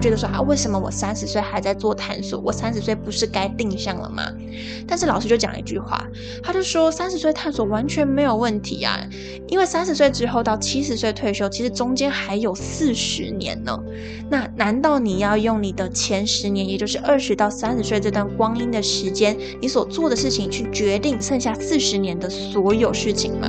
觉得说啊，为什么我三十岁还在做探索？我三十岁不是该定向了吗？但是老师就讲了一句话，他就说三十岁探索完全没有问题啊，因为三十岁之后到七十岁退休，其实中间还有四十年呢。那难道你要用你的前十年，也就是二十到三十岁这段光阴的时间，你所做的事情去决定剩下四十年的所有事情吗？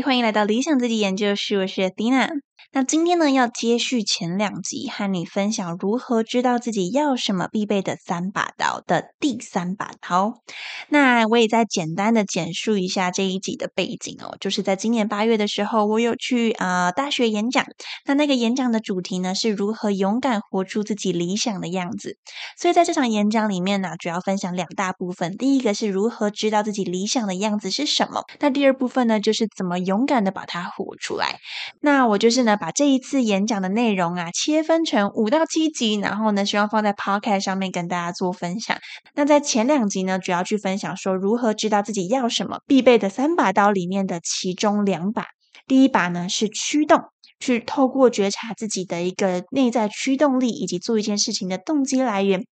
欢迎来到理想自己研究室，我是 Dina。那今天呢，要接续前两集，和你分享如何知道自己要什么必备的三把刀的第三把刀。那我也再简单的简述一下这一集的背景哦，就是在今年八月的时候，我有去啊大学演讲。那那个演讲的主题呢，是如何勇敢活出自己理想的样子。所以在这场演讲里面呢，主要分享两大部分。第一个是如何知道自己理想的样子是什么。那第二部分呢，就是怎么勇敢的把它活出来。那我就是呢。把这一次演讲的内容啊，切分成五到七集，然后呢，希望放在 Podcast 上面跟大家做分享。那在前两集呢，主要去分享说如何知道自己要什么，必备的三把刀里面的其中两把。第一把呢是驱动，去透过觉察自己的一个内在驱动力，以及做一件事情的动机来源。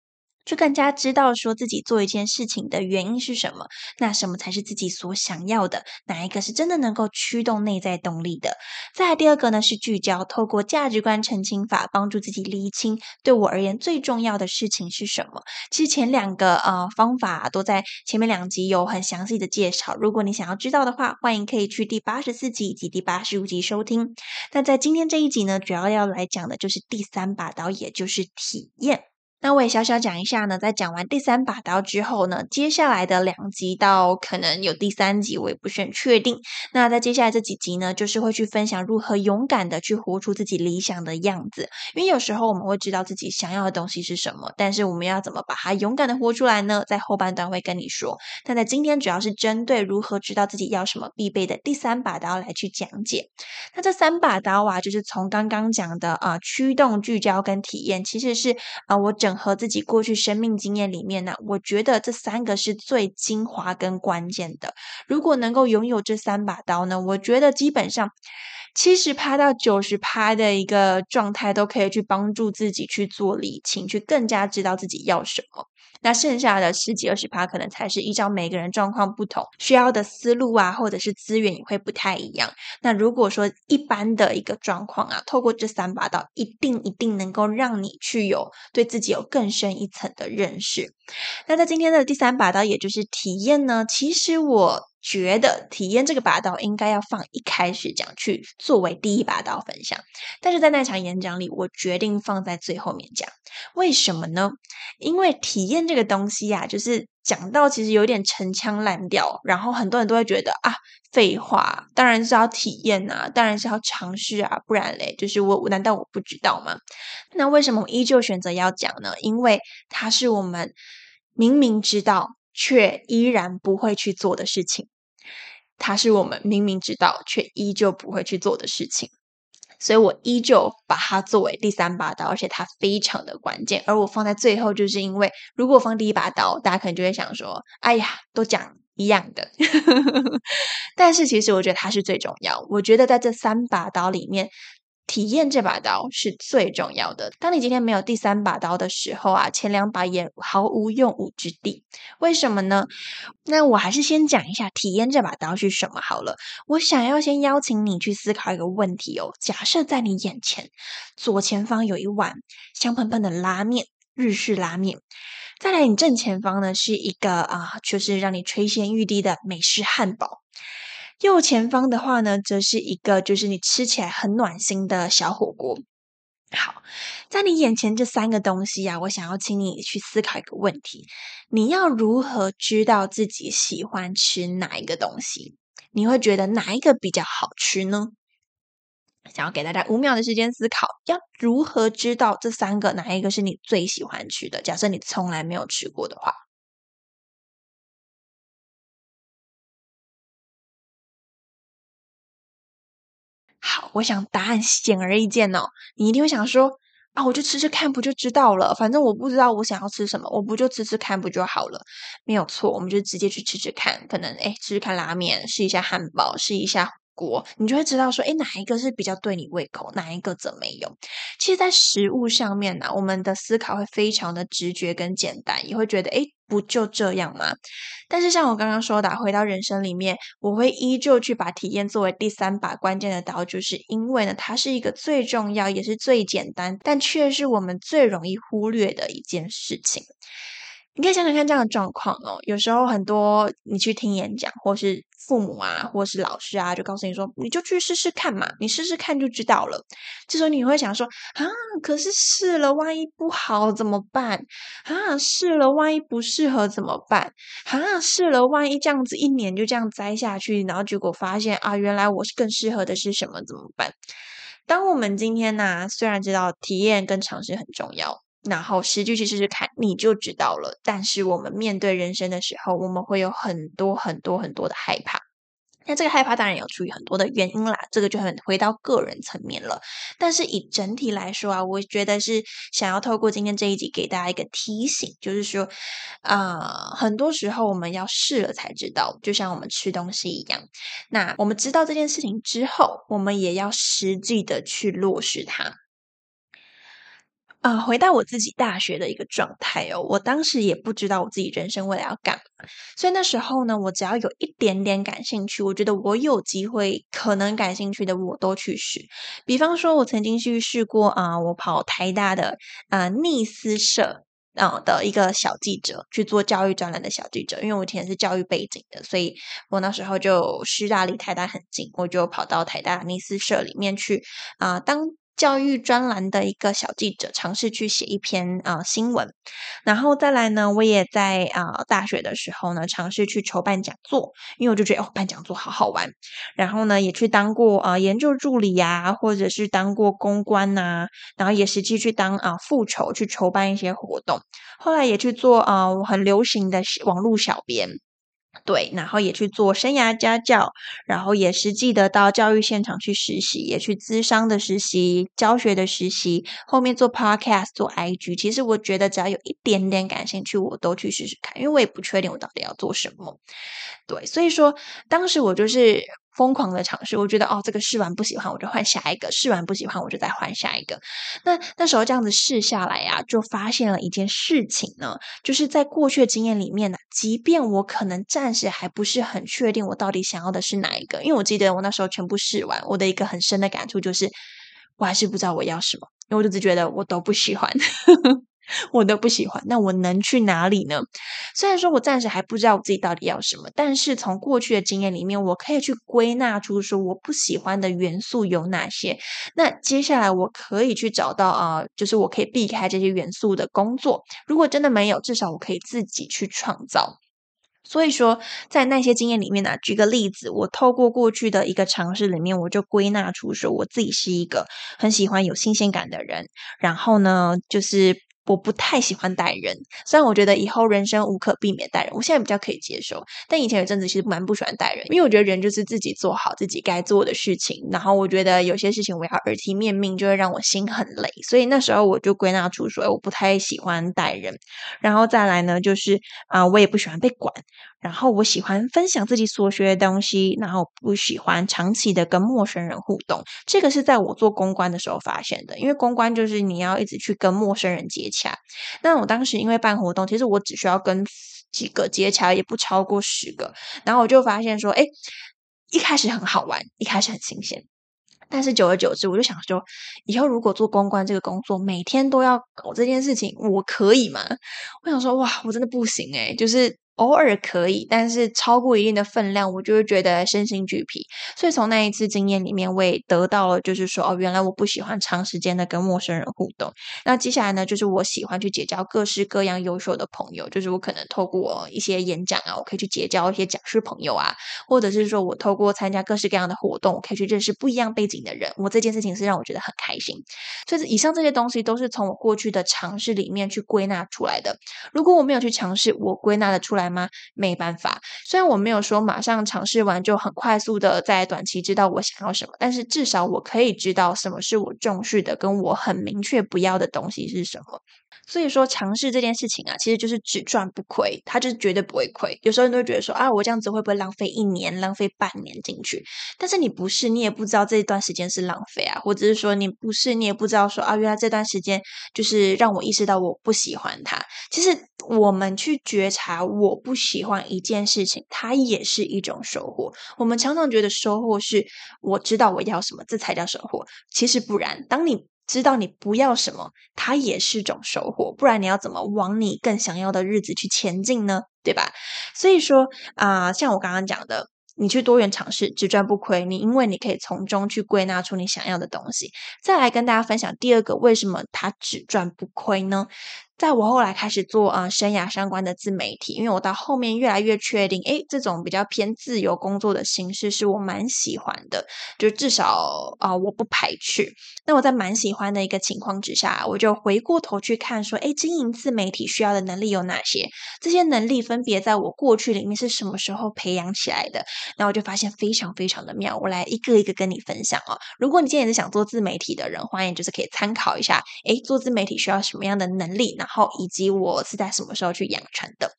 就更加知道说自己做一件事情的原因是什么，那什么才是自己所想要的，哪一个是真的能够驱动内在动力的？再来第二个呢是聚焦，透过价值观澄清法帮助自己厘清对我而言最重要的事情是什么。其实前两个呃方法都在前面两集有很详细的介绍，如果你想要知道的话，欢迎可以去第八十四集以及第八十五集收听。那在今天这一集呢，主要要来讲的就是第三把刀，也就是体验。那我也小小讲一下呢，在讲完第三把刀之后呢，接下来的两集到可能有第三集，我也不是很确定。那在接下来这几集呢，就是会去分享如何勇敢的去活出自己理想的样子。因为有时候我们会知道自己想要的东西是什么，但是我们要怎么把它勇敢的活出来呢？在后半段会跟你说。但在今天主要是针对如何知道自己要什么必备的第三把刀来去讲解。那这三把刀啊，就是从刚刚讲的啊驱动、聚焦跟体验，其实是啊我整。整合自己过去生命经验里面呢，我觉得这三个是最精华跟关键的。如果能够拥有这三把刀呢，我觉得基本上七十趴到九十趴的一个状态都可以去帮助自己去做理清，去更加知道自己要什么。那剩下的十几二十趴，可能才是依照每个人状况不同，需要的思路啊，或者是资源也会不太一样。那如果说一般的一个状况啊，透过这三把刀，一定一定能够让你去有对自己有更深一层的认识。那在今天的第三把刀，也就是体验呢，其实我。觉得体验这个把刀应该要放一开始讲，去作为第一把刀分享。但是在那场演讲里，我决定放在最后面讲。为什么呢？因为体验这个东西呀，就是讲到其实有点陈腔滥调，然后很多人都会觉得啊，废话，当然是要体验啊，当然是要尝试啊，不然嘞，就是我难道我不知道吗？那为什么我依旧选择要讲呢？因为它是我们明明知道。却依然不会去做的事情，它是我们明明知道却依旧不会去做的事情，所以我依旧把它作为第三把刀，而且它非常的关键。而我放在最后，就是因为如果放第一把刀，大家可能就会想说：“哎呀，都讲一样的。”但是其实我觉得它是最重要。我觉得在这三把刀里面。体验这把刀是最重要的。当你今天没有第三把刀的时候啊，前两把也毫无用武之地。为什么呢？那我还是先讲一下体验这把刀是什么好了。我想要先邀请你去思考一个问题哦。假设在你眼前左前方有一碗香喷喷的拉面，日式拉面；再来你正前方呢是一个啊，就是让你垂涎欲滴的美式汉堡。右前方的话呢，则是一个就是你吃起来很暖心的小火锅。好，在你眼前这三个东西啊，我想要请你去思考一个问题：你要如何知道自己喜欢吃哪一个东西？你会觉得哪一个比较好吃呢？想要给大家五秒的时间思考，要如何知道这三个哪一个是你最喜欢吃的？假设你从来没有吃过的话。我想答案显而易见哦。你一定会想说啊，我就吃吃看，不就知道了？反正我不知道我想要吃什么，我不就吃吃看不就好了？没有错，我们就直接去吃吃看。可能哎，吃吃看拉面，试一下汉堡，试一下。锅，你就会知道说，哎，哪一个是比较对你胃口，哪一个则没有。其实，在食物上面呢，我们的思考会非常的直觉跟简单，也会觉得，哎，不就这样吗？但是，像我刚刚说的，回到人生里面，我会依旧去把体验作为第三把关键的刀，就是因为呢，它是一个最重要也是最简单，但却是我们最容易忽略的一件事情。你可以想想看这样的状况哦，有时候很多你去听演讲，或是父母啊，或是老师啊，就告诉你说，你就去试试看嘛，你试试看就知道了。这时候你会想说，啊，可是试了，万一不好怎么办？啊，试了，万一不适合怎么办？啊，试了，万一这样子一年就这样栽下去，然后结果发现啊，原来我是更适合的是什么？怎么办？当我们今天呢，虽然知道体验跟尝试很重要。然后实际去试试看，你就知道了。但是我们面对人生的时候，我们会有很多很多很多的害怕。那这个害怕当然有出于很多的原因啦，这个就很回到个人层面了。但是以整体来说啊，我觉得是想要透过今天这一集给大家一个提醒，就是说啊，很多时候我们要试了才知道，就像我们吃东西一样。那我们知道这件事情之后，我们也要实际的去落实它。啊，回到我自己大学的一个状态哦，我当时也不知道我自己人生未来要干嘛，所以那时候呢，我只要有一点点感兴趣，我觉得我有机会可能感兴趣的，我都去试。比方说，我曾经去试过啊，我跑台大的啊逆思社啊的一个小记者，去做教育专栏的小记者，因为我以前是教育背景的，所以我那时候就师大离台大很近，我就跑到台大逆思社里面去啊当。教育专栏的一个小记者，尝试去写一篇啊新闻，然后再来呢，我也在啊大学的时候呢，尝试去筹办讲座，因为我就觉得哦办讲座好好玩，然后呢也去当过啊研究助理呀，或者是当过公关呐，然后也实际去当啊副筹去筹办一些活动，后来也去做啊很流行的网络小编。对，然后也去做生涯家教，然后也实际的到教育现场去实习，也去资商的实习、教学的实习，后面做 podcast、做 IG。其实我觉得只要有一点点感兴趣，我都去试试看，因为我也不确定我到底要做什么。对，所以说当时我就是。疯狂的尝试，我觉得哦，这个试完不喜欢，我就换下一个；试完不喜欢，我就再换下一个。那那时候这样子试下来呀，就发现了一件事情呢，就是在过去的经验里面呢，即便我可能暂时还不是很确定我到底想要的是哪一个，因为我记得我那时候全部试完，我的一个很深的感触就是，我还是不知道我要什么，因为我就只觉得我都不喜欢。我都不喜欢，那我能去哪里呢？虽然说我暂时还不知道我自己到底要什么，但是从过去的经验里面，我可以去归纳出说我不喜欢的元素有哪些。那接下来我可以去找到啊，就是我可以避开这些元素的工作。如果真的没有，至少我可以自己去创造。所以说，在那些经验里面呢，举个例子，我透过过去的一个尝试里面，我就归纳出说，我自己是一个很喜欢有新鲜感的人。然后呢，就是。我不太喜欢带人，虽然我觉得以后人生无可避免带人，我现在比较可以接受。但以前有阵子其实蛮不喜欢带人，因为我觉得人就是自己做好自己该做的事情。然后我觉得有些事情我要耳提面命，就会让我心很累。所以那时候我就归纳出说，我不太喜欢带人。然后再来呢，就是啊，我也不喜欢被管。然后我喜欢分享自己所学的东西，然后不喜欢长期的跟陌生人互动。这个是在我做公关的时候发现的，因为公关就是你要一直去跟陌生人接洽。那我当时因为办活动，其实我只需要跟几个接洽，也不超过十个。然后我就发现说，哎，一开始很好玩，一开始很新鲜，但是久而久之，我就想说，以后如果做公关这个工作，每天都要搞这件事情，我可以吗？我想说，哇，我真的不行诶就是。偶尔可以，但是超过一定的分量，我就会觉得身心俱疲。所以从那一次经验里面，我也得到了，就是说，哦，原来我不喜欢长时间的跟陌生人互动。那接下来呢，就是我喜欢去结交各式各样优秀的朋友，就是我可能透过一些演讲啊，我可以去结交一些讲师朋友啊，或者是说我透过参加各式各样的活动，我可以去认识不一样背景的人。我这件事情是让我觉得很开心。所以以上这些东西都是从我过去的尝试里面去归纳出来的。如果我没有去尝试，我归纳的出来吗？没办法。虽然我没有说马上尝试完就很快速的在短期知道我想要什么，但是至少我可以知道什么是我重视的，跟我很明确不要的东西是什么。所以说，尝试这件事情啊，其实就是只赚不亏，它就是绝对不会亏。有时候人都会觉得说啊，我这样子会不会浪费一年、浪费半年进去？但是你不是，你也不知道这一段时间是浪费啊，或者是说你不是，你也不知道说啊，原来这段时间就是让我意识到我不喜欢它。其实我们去觉察我不喜欢一件事情，它也是一种收获。我们常常觉得收获是我知道我要什么，这才叫收获。其实不然，当你知道你不要什么，它也是种收获。不然你要怎么往你更想要的日子去前进呢？对吧？所以说啊，像我刚刚讲的，你去多元尝试，只赚不亏。你因为你可以从中去归纳出你想要的东西。再来跟大家分享第二个，为什么它只赚不亏呢？在我后来开始做啊生涯相关的自媒体，因为我到后面越来越确定，诶，这种比较偏自由工作的形式是我蛮喜欢的，就至少啊我不排斥。那我在蛮喜欢的一个情况之下，我就回过头去看说，诶，经营自媒体需要的能力有哪些？这些能力分别在我过去里面是什么时候培养起来的？那我就发现非常非常的妙，我来一个一个跟你分享哦。如果你今天也是想做自媒体的人，欢迎就是可以参考一下，诶，做自媒体需要什么样的能力？那后以及我是在什么时候去养成的？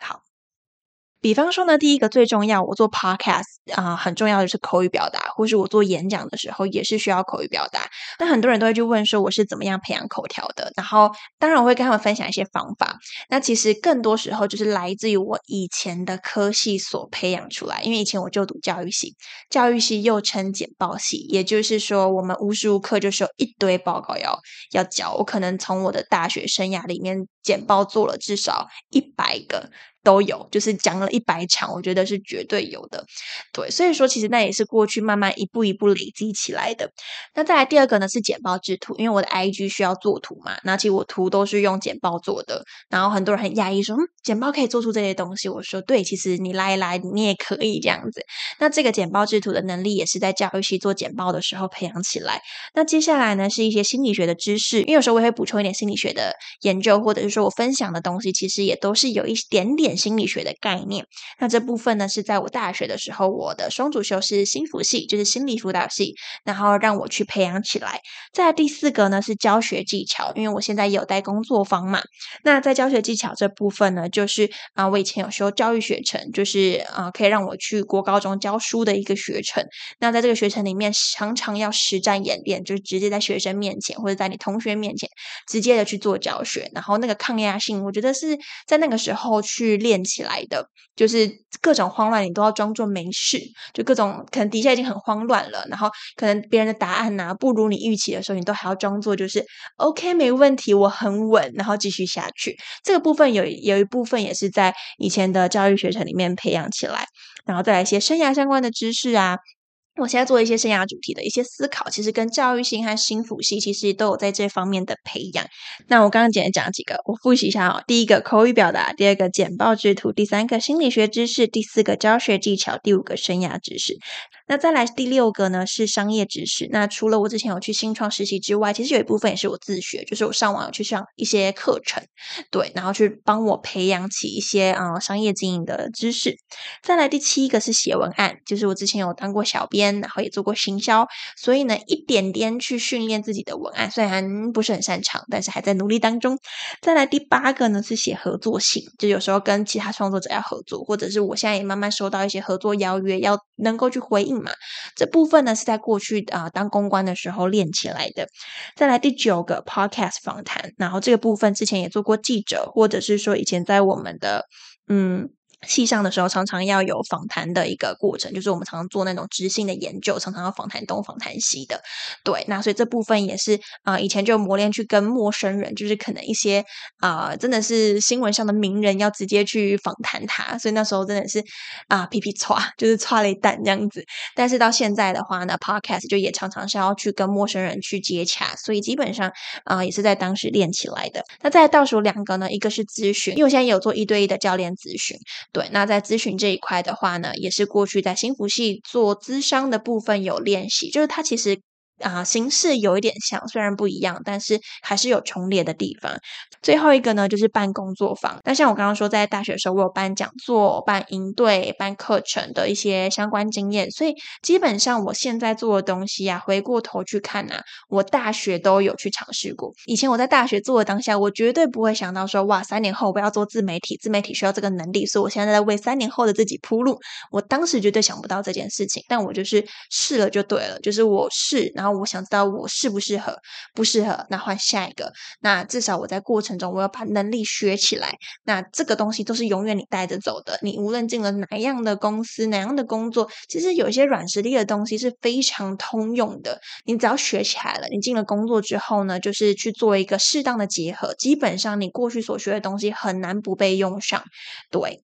好。比方说呢，第一个最重要，我做 podcast 啊，很重要的是口语表达，或是我做演讲的时候也是需要口语表达。那很多人都会去问说，我是怎么样培养口条的？然后当然我会跟他们分享一些方法。那其实更多时候就是来自于我以前的科系所培养出来，因为以前我就读教育系，教育系又称简报系，也就是说我们无时无刻就是有一堆报告要要交。我可能从我的大学生涯里面简报做了至少一百个。都有，就是讲了一百场，我觉得是绝对有的。对，所以说其实那也是过去慢慢一步一步累积起来的。那再来第二个呢是简报制图，因为我的 IG 需要做图嘛，那其实我图都是用简报做的。然后很多人很讶异说，嗯，简报可以做出这些东西？我说对，其实你来一来，你也可以这样子。那这个简报制图的能力也是在教育系做简报的时候培养起来。那接下来呢是一些心理学的知识，因为有时候我也会补充一点心理学的研究，或者是说我分享的东西，其实也都是有一点点。心理学的概念，那这部分呢是在我大学的时候，我的双主修是心辅系，就是心理辅导系，然后让我去培养起来。在第四个呢是教学技巧，因为我现在有带工作坊嘛。那在教学技巧这部分呢，就是啊，我以前有修教育学程，就是啊，可以让我去国高中教书的一个学程。那在这个学程里面，常常要实战演练，就是直接在学生面前或者在你同学面前直接的去做教学，然后那个抗压性，我觉得是在那个时候去。练起来的，就是各种慌乱，你都要装作没事。就各种可能底下已经很慌乱了，然后可能别人的答案呢不如你预期的时候，你都还要装作就是 OK 没问题，我很稳，然后继续下去。这个部分有有一部分也是在以前的教育学程里面培养起来，然后再来一些生涯相关的知识啊。我现在做一些生涯主题的一些思考，其实跟教育性和新辅系其实都有在这方面的培养。那我刚刚简单讲几个，我复习一下哦。第一个口语表达，第二个简报制图，第三个心理学知识，第四个教学技巧，第五个生涯知识。那再来第六个呢是商业知识。那除了我之前有去新创实习之外，其实有一部分也是我自学，就是我上网有去上一些课程，对，然后去帮我培养起一些啊商业经营的知识。再来第七个是写文案，就是我之前有当过小编，然后也做过行销，所以呢一点点去训练自己的文案，虽然不是很擅长，但是还在努力当中。再来第八个呢是写合作信，就有时候跟其他创作者要合作，或者是我现在也慢慢收到一些合作邀约，要能够去回应。这部分呢是在过去啊当公关的时候练起来的。再来第九个 podcast 访谈，然后这个部分之前也做过记者，或者是说以前在我们的嗯系上的时候，常常要有访谈的一个过程，就是我们常常做那种知性的研究，常常要访谈东、访谈西的。对，那所以这部分也是啊，以前就磨练去跟陌生人，就是可能一些啊，真的是新闻上的名人，要直接去访谈他。所以那时候真的是啊，皮皮唰，就是唰了一蛋这样子。但是到现在的话呢，Podcast 就也常常是要去跟陌生人去接洽，所以基本上啊，也是在当时练起来的。那再倒数两个呢，一个是咨询，因为我现在也有做一对一的教练咨询。对，那在咨询这一块的话呢，也是过去在新福系做咨商的部分有练习，就是他其实。啊，形式有一点像，虽然不一样，但是还是有重叠的地方。最后一个呢，就是办工作坊。那像我刚刚说，在大学的时候，我有办讲座、办营队、办课程的一些相关经验，所以基本上我现在做的东西啊，回过头去看啊，我大学都有去尝试过。以前我在大学做的当下，我绝对不会想到说，哇，三年后我要做自媒体，自媒体需要这个能力，所以我现在在为三年后的自己铺路。我当时绝对想不到这件事情，但我就是试了就对了，就是我试，然后。我想知道我适不适合，不适合，那换下一个。那至少我在过程中，我要把能力学起来。那这个东西都是永远你带着走的。你无论进了哪样的公司，哪样的工作，其实有一些软实力的东西是非常通用的。你只要学起来了，你进了工作之后呢，就是去做一个适当的结合，基本上你过去所学的东西很难不被用上。对。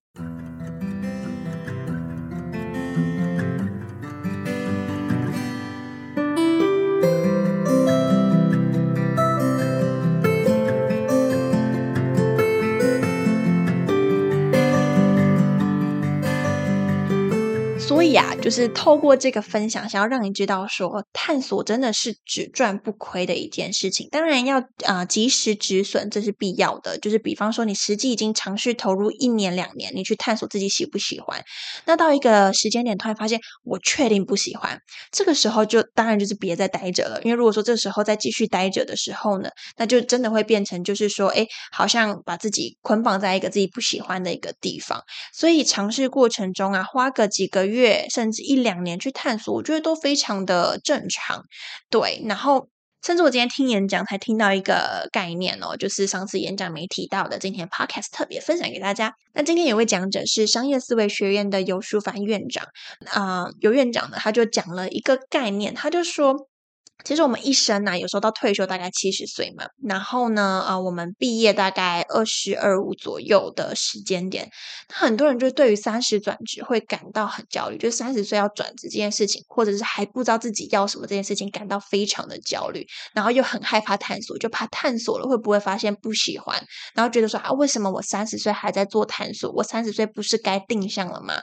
所以啊，就是透过这个分享，想要让你知道说，探索真的是只赚不亏的一件事情。当然要啊及时止损，这是必要的。就是比方说，你实际已经尝试投入一年两年，你去探索自己喜不喜欢。那到一个时间点，突然发现我确定不喜欢，这个时候就当然就是别再待着了。因为如果说这时候再继续待着的时候呢，那就真的会变成就是说，哎，好像把自己捆绑在一个自己不喜欢的一个地方。所以尝试过程中啊，花个几个月。月甚至一两年去探索，我觉得都非常的正常。对，然后甚至我今天听演讲才听到一个概念哦，就是上次演讲没提到的，今天 podcast 特别分享给大家。那今天有位讲者是商业思维学院的尤淑凡院长啊，尤院长呢，他就讲了一个概念，他就说。其实我们一生呢，有时候到退休大概七十岁嘛，然后呢，呃，我们毕业大概二十二五左右的时间点，那很多人就对于三十转职会感到很焦虑，就三十岁要转职这件事情，或者是还不知道自己要什么这件事情，感到非常的焦虑，然后又很害怕探索，就怕探索了会不会发现不喜欢，然后觉得说啊，为什么我三十岁还在做探索？我三十岁不是该定向了吗？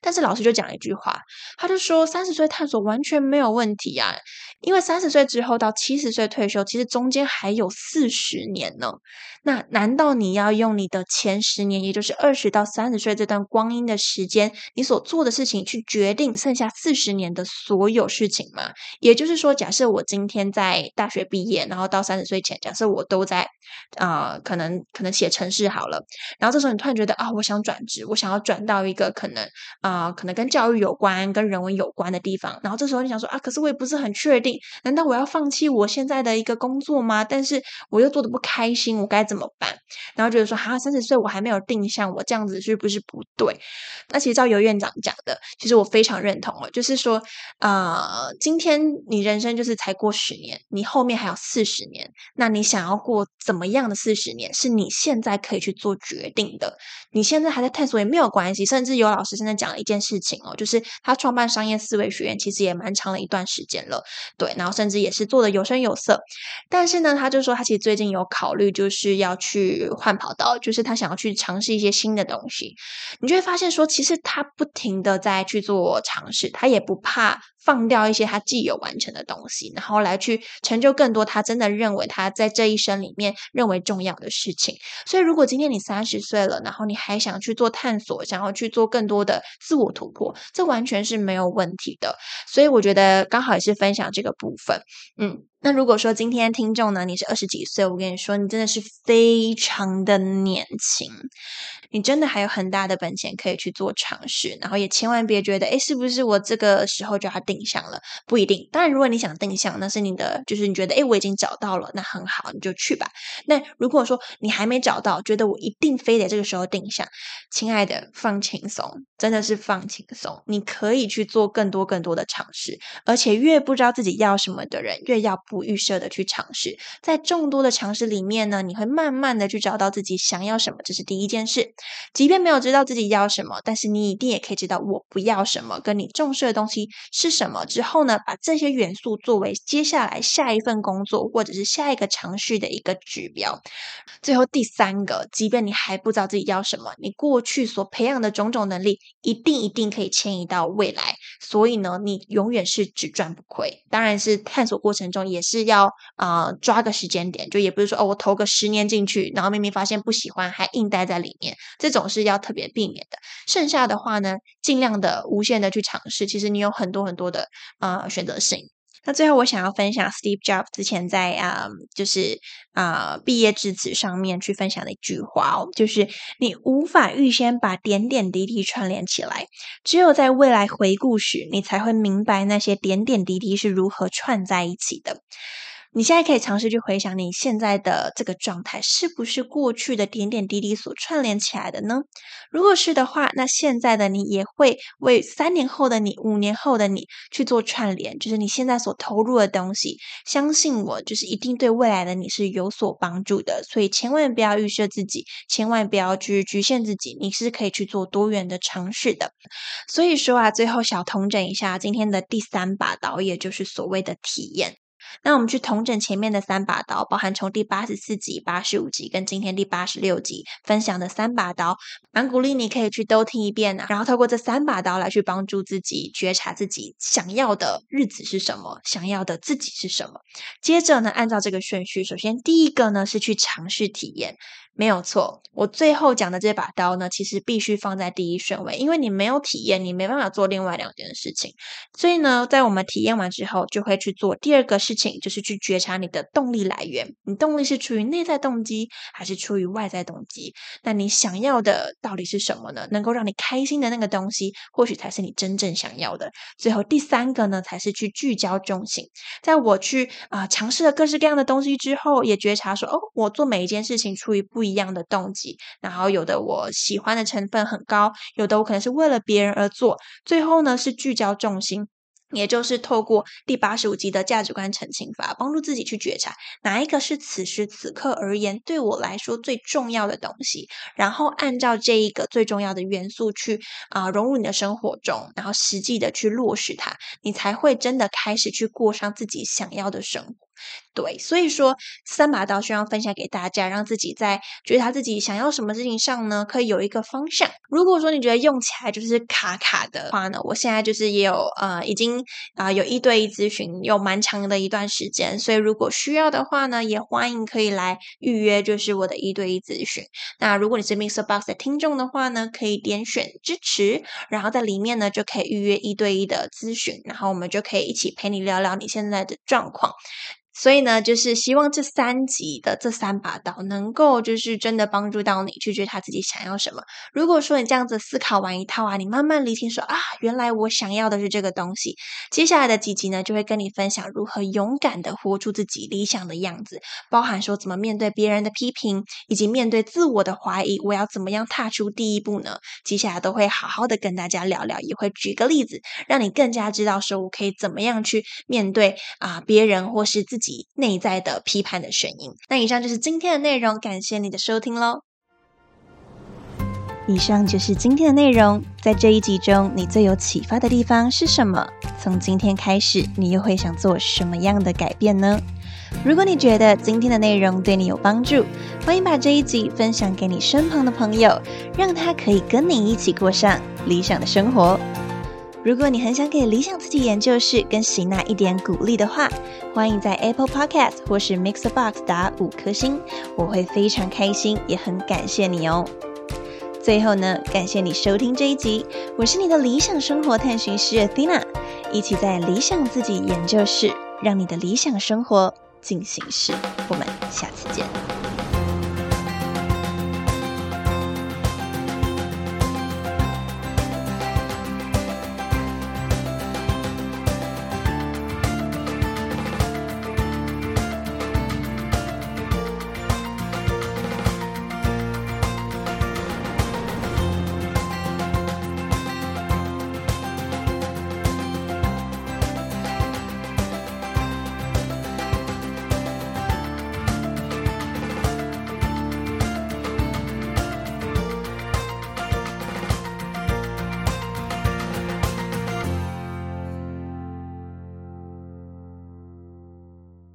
但是老师就讲一句话，他就说三十岁探索完全没有问题啊，因为三十岁之后到七十岁退休，其实中间还有四十年呢。那难道你要用你的前十年，也就是二十到三十岁这段光阴的时间，你所做的事情去决定剩下四十年的所有事情吗？也就是说，假设我今天在大学毕业，然后到三十岁前，假设我都在啊，可能可能写程式好了，然后这时候你突然觉得啊，我想转职，我想要转到一个可能。啊，可能跟教育有关、跟人文有关的地方。然后这时候你想说啊，可是我也不是很确定，难道我要放弃我现在的一个工作吗？但是我又做的不开心，我该怎么办？然后觉得说，哈，三十岁我还没有定向，我这样子是不是不对？那其实照尤院长讲的，其实我非常认同哦，就是说，啊，今天你人生就是才过十年，你后面还有四十年，那你想要过怎么样的四十年，是你现在可以去做决定的。你现在还在探索也没有关系，甚至有老师现在讲了一件事情哦，就是他创办商业思维学院，其实也蛮长了一段时间了，对，然后甚至也是做的有声有色。但是呢，他就说他其实最近有考虑，就是要去换跑道，就是他想要去尝试一些新的东西。你就会发现说，其实他不停的在去做尝试，他也不怕。放掉一些他既有完成的东西，然后来去成就更多他真的认为他在这一生里面认为重要的事情。所以，如果今天你三十岁了，然后你还想去做探索，想要去做更多的自我突破，这完全是没有问题的。所以，我觉得刚好也是分享这个部分，嗯。那如果说今天听众呢，你是二十几岁，我跟你说，你真的是非常的年轻，你真的还有很大的本钱可以去做尝试，然后也千万别觉得，哎，是不是我这个时候就要定向了？不一定。当然，如果你想定向，那是你的，就是你觉得，哎，我已经找到了，那很好，你就去吧。那如果说你还没找到，觉得我一定非得这个时候定向，亲爱的，放轻松，真的是放轻松，你可以去做更多更多的尝试，而且越不知道自己要什么的人，越要。不预设的去尝试，在众多的尝试里面呢，你会慢慢的去找到自己想要什么，这是第一件事。即便没有知道自己要什么，但是你一定也可以知道我不要什么，跟你重视的东西是什么。之后呢，把这些元素作为接下来下一份工作或者是下一个尝试的一个指标。最后第三个，即便你还不知道自己要什么，你过去所培养的种种能力，一定一定可以迁移到未来。所以呢，你永远是只赚不亏。当然是探索过程中也。也是要啊抓个时间点，就也不是说哦，我投个十年进去，然后明明发现不喜欢，还硬待在里面，这种是要特别避免的。剩下的话呢，尽量的无限的去尝试，其实你有很多很多的啊选择性。那最后我想要分享 Steve Jobs 之前在啊就是啊毕业致辞上面去分享的一句话哦，就是你无法预先把点点滴滴串联起来，只有在未来回顾时，你才会明白那些点点滴滴是如何串在一起的。你现在可以尝试去回想你现在的这个状态，是不是过去的点点滴滴所串联起来的呢？如果是的话，那现在的你也会为三年后的你、五年后的你去做串联，就是你现在所投入的东西，相信我，就是一定对未来的你是有所帮助的。所以千万不要预设自己，千万不要去局限自己，你是可以去做多元的尝试的。所以说啊，最后小统整一下今天的第三把刀，也就是所谓的体验。那我们去同整前面的三把刀，包含从第八十四集、八十五集跟今天第八十六集分享的三把刀，蛮鼓励你可以去都听一遍啊。然后透过这三把刀来去帮助自己觉察自己想要的日子是什么，想要的自己是什么。接着呢，按照这个顺序，首先第一个呢是去尝试体验。没有错，我最后讲的这把刀呢，其实必须放在第一顺位，因为你没有体验，你没办法做另外两件事情。所以呢，在我们体验完之后，就会去做第二个事情，就是去觉察你的动力来源。你动力是出于内在动机，还是出于外在动机？那你想要的到底是什么呢？能够让你开心的那个东西，或许才是你真正想要的。最后第三个呢，才是去聚焦重心。在我去啊尝试了各式各样的东西之后，也觉察说，哦，我做每一件事情出于不一。一样的动机，然后有的我喜欢的成分很高，有的我可能是为了别人而做，最后呢是聚焦重心。也就是透过第八十五集的价值观澄清法，帮助自己去觉察哪一个是此时此刻而言对我来说最重要的东西，然后按照这一个最重要的元素去啊融入你的生活中，然后实际的去落实它，你才会真的开始去过上自己想要的生活。对，所以说三把刀需要分享给大家，让自己在觉察自己想要什么事情上呢，可以有一个方向。如果说你觉得用起来就是卡卡的话呢，我现在就是也有呃，已经啊有一对一咨询，有蛮长的一段时间，所以如果需要的话呢，也欢迎可以来预约，就是我的一对一咨询。那如果你是 Mr. Box 的听众的话呢，可以点选支持，然后在里面呢就可以预约一对一的咨询，然后我们就可以一起陪你聊聊你现在的状况。所以呢，就是希望这三集的这三把刀能够就是真的帮助到你去觉察自己想要什么。如果说你这样子思考完一套啊，你慢慢理清说啊，原来我想要的是这个东西。接下来的几集呢，就会跟你分享如何勇敢的活出自己理想的样子，包含说怎么面对别人的批评，以及面对自我的怀疑，我要怎么样踏出第一步呢？接下来都会好好的跟大家聊聊，也会举个例子，让你更加知道说我可以怎么样去面对啊别人或是自己。内在的批判的声音。那以上就是今天的内容，感谢你的收听喽。以上就是今天的内容，在这一集中，你最有启发的地方是什么？从今天开始，你又会想做什么样的改变呢？如果你觉得今天的内容对你有帮助，欢迎把这一集分享给你身旁的朋友，让他可以跟你一起过上理想的生活。如果你很想给理想自己研究室跟喜娜一点鼓励的话，欢迎在 Apple Podcast 或是 Mixer Box 打五颗星，我会非常开心，也很感谢你哦。最后呢，感谢你收听这一集，我是你的理想生活探寻师 Athena，一起在理想自己研究室让你的理想生活进行时。我们下次见。